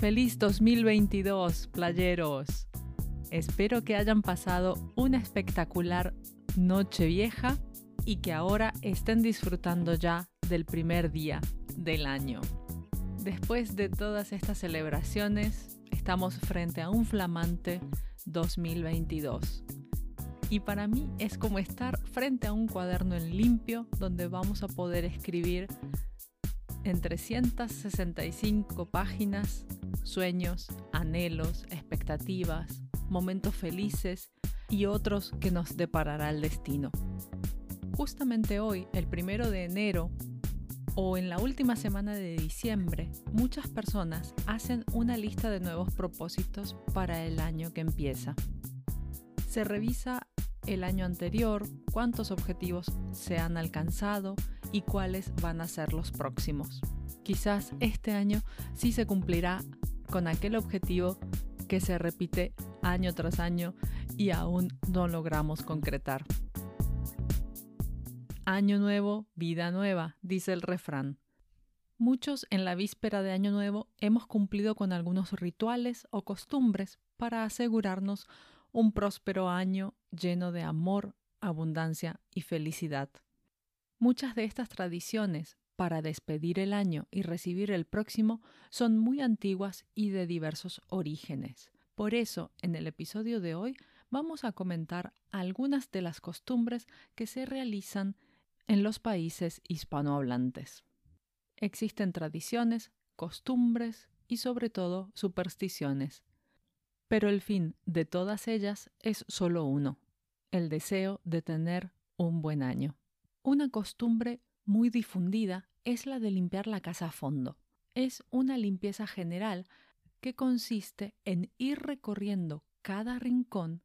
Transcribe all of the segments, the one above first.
Feliz 2022, playeros. Espero que hayan pasado una espectacular noche vieja y que ahora estén disfrutando ya del primer día del año. Después de todas estas celebraciones, estamos frente a un flamante 2022. Y para mí es como estar frente a un cuaderno en limpio donde vamos a poder escribir en 365 páginas sueños, anhelos, expectativas, momentos felices y otros que nos deparará el destino. Justamente hoy, el primero de enero, o en la última semana de diciembre, muchas personas hacen una lista de nuevos propósitos para el año que empieza. Se revisa el año anterior, cuántos objetivos se han alcanzado y cuáles van a ser los próximos. Quizás este año sí se cumplirá con aquel objetivo que se repite año tras año y aún no logramos concretar. Año nuevo, vida nueva, dice el refrán. Muchos en la víspera de Año Nuevo hemos cumplido con algunos rituales o costumbres para asegurarnos un próspero año lleno de amor, abundancia y felicidad. Muchas de estas tradiciones para despedir el año y recibir el próximo son muy antiguas y de diversos orígenes. Por eso, en el episodio de hoy vamos a comentar algunas de las costumbres que se realizan en los países hispanohablantes. Existen tradiciones, costumbres y sobre todo supersticiones. Pero el fin de todas ellas es solo uno, el deseo de tener un buen año. Una costumbre muy difundida es la de limpiar la casa a fondo. Es una limpieza general que consiste en ir recorriendo cada rincón,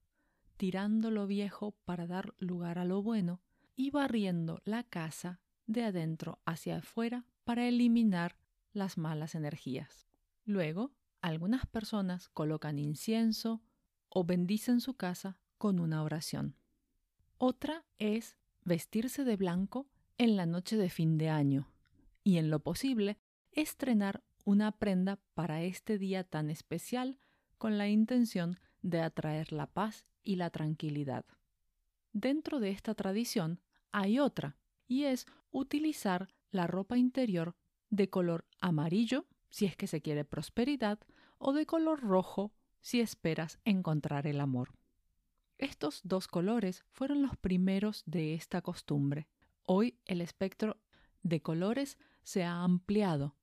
tirando lo viejo para dar lugar a lo bueno y barriendo la casa de adentro hacia afuera para eliminar las malas energías. Luego, algunas personas colocan incienso o bendicen su casa con una oración. Otra es vestirse de blanco en la noche de fin de año y en lo posible estrenar una prenda para este día tan especial con la intención de atraer la paz y la tranquilidad. Dentro de esta tradición hay otra, y es utilizar la ropa interior de color amarillo si es que se quiere prosperidad o de color rojo si esperas encontrar el amor. Estos dos colores fueron los primeros de esta costumbre. Hoy el espectro de colores se ha ampliado.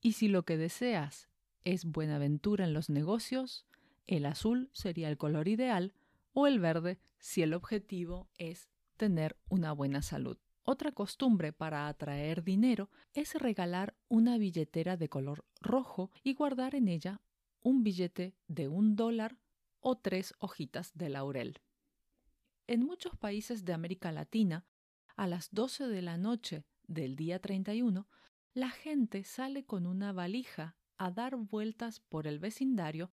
Y si lo que deseas es buena aventura en los negocios, el azul sería el color ideal o el verde si el objetivo es tener una buena salud. Otra costumbre para atraer dinero es regalar una billetera de color rojo y guardar en ella un billete de un dólar o tres hojitas de laurel. En muchos países de América Latina, a las 12 de la noche del día 31, la gente sale con una valija a dar vueltas por el vecindario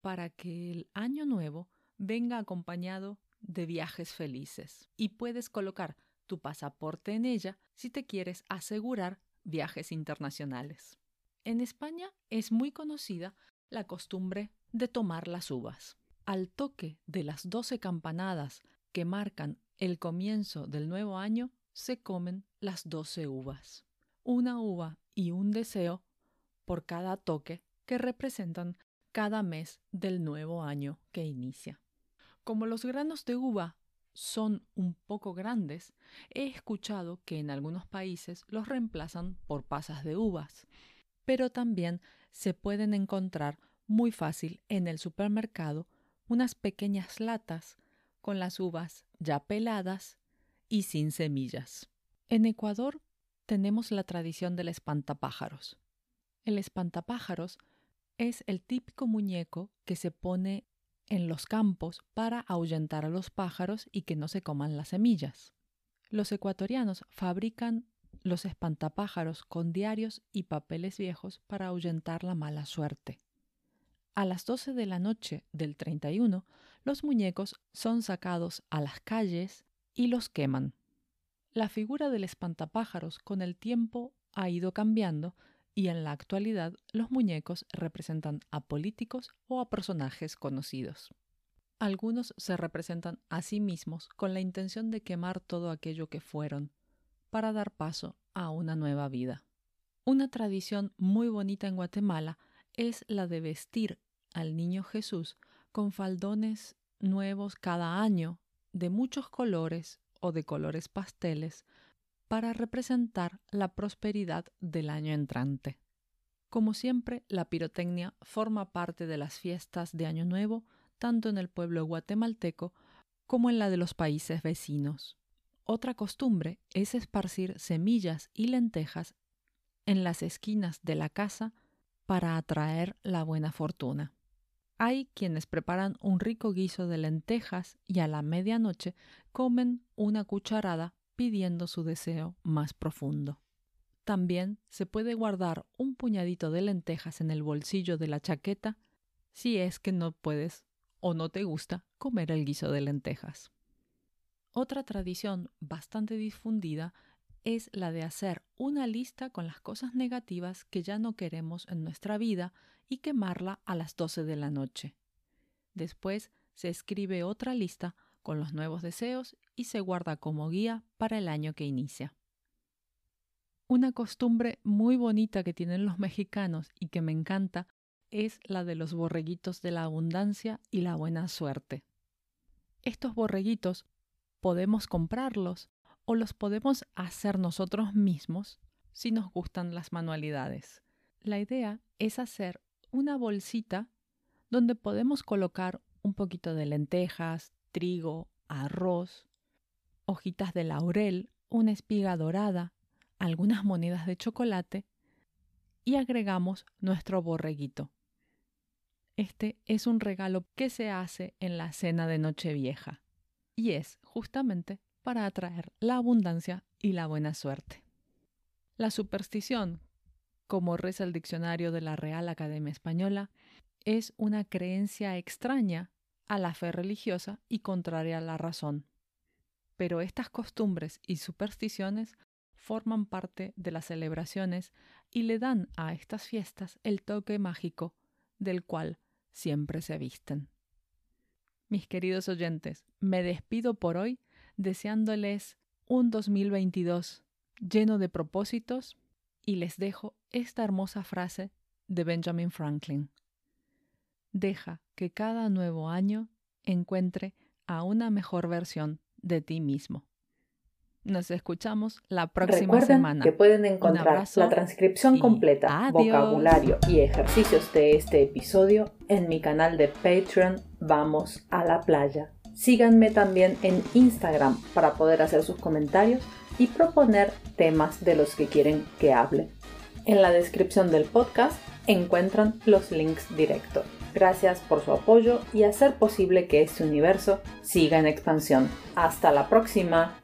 para que el año nuevo venga acompañado de viajes felices. Y puedes colocar tu pasaporte en ella si te quieres asegurar viajes internacionales. En España es muy conocida la costumbre de tomar las uvas. Al toque de las doce campanadas que marcan el comienzo del nuevo año, se comen las doce uvas. Una uva y un deseo por cada toque que representan cada mes del nuevo año que inicia. Como los granos de uva son un poco grandes, he escuchado que en algunos países los reemplazan por pasas de uvas, pero también se pueden encontrar muy fácil en el supermercado unas pequeñas latas con las uvas ya peladas y sin semillas. En Ecuador tenemos la tradición del espantapájaros. El espantapájaros es el típico muñeco que se pone en los campos para ahuyentar a los pájaros y que no se coman las semillas. Los ecuatorianos fabrican los espantapájaros con diarios y papeles viejos para ahuyentar la mala suerte. A las 12 de la noche del 31, los muñecos son sacados a las calles y los queman. La figura del espantapájaros con el tiempo ha ido cambiando y en la actualidad los muñecos representan a políticos o a personajes conocidos. Algunos se representan a sí mismos con la intención de quemar todo aquello que fueron, para dar paso a una nueva vida. Una tradición muy bonita en Guatemala es la de vestir al niño Jesús con faldones nuevos cada año de muchos colores o de colores pasteles para representar la prosperidad del año entrante. Como siempre, la pirotecnia forma parte de las fiestas de Año Nuevo, tanto en el pueblo guatemalteco como en la de los países vecinos. Otra costumbre es esparcir semillas y lentejas en las esquinas de la casa para atraer la buena fortuna. Hay quienes preparan un rico guiso de lentejas y a la medianoche comen una cucharada pidiendo su deseo más profundo. También se puede guardar un puñadito de lentejas en el bolsillo de la chaqueta si es que no puedes o no te gusta comer el guiso de lentejas. Otra tradición bastante difundida es la de hacer una lista con las cosas negativas que ya no queremos en nuestra vida y quemarla a las 12 de la noche. Después se escribe otra lista con los nuevos deseos y se guarda como guía para el año que inicia. Una costumbre muy bonita que tienen los mexicanos y que me encanta es la de los borreguitos de la abundancia y la buena suerte. Estos borreguitos podemos comprarlos o los podemos hacer nosotros mismos si nos gustan las manualidades. La idea es hacer una bolsita donde podemos colocar un poquito de lentejas, trigo, arroz, hojitas de laurel, una espiga dorada, algunas monedas de chocolate y agregamos nuestro borreguito. Este es un regalo que se hace en la cena de Nochevieja y es justamente para atraer la abundancia y la buena suerte. La superstición, como reza el diccionario de la Real Academia Española, es una creencia extraña a la fe religiosa y contraria a la razón. Pero estas costumbres y supersticiones forman parte de las celebraciones y le dan a estas fiestas el toque mágico del cual siempre se visten. Mis queridos oyentes, me despido por hoy deseándoles un 2022 lleno de propósitos y les dejo esta hermosa frase de Benjamin Franklin. Deja que cada nuevo año encuentre a una mejor versión de ti mismo. Nos escuchamos la próxima Recuerden semana. que pueden encontrar la transcripción completa, adiós. vocabulario y ejercicios de este episodio en mi canal de Patreon Vamos a la playa. Síganme también en Instagram para poder hacer sus comentarios y proponer temas de los que quieren que hable. En la descripción del podcast encuentran los links directos. Gracias por su apoyo y hacer posible que este universo siga en expansión. Hasta la próxima.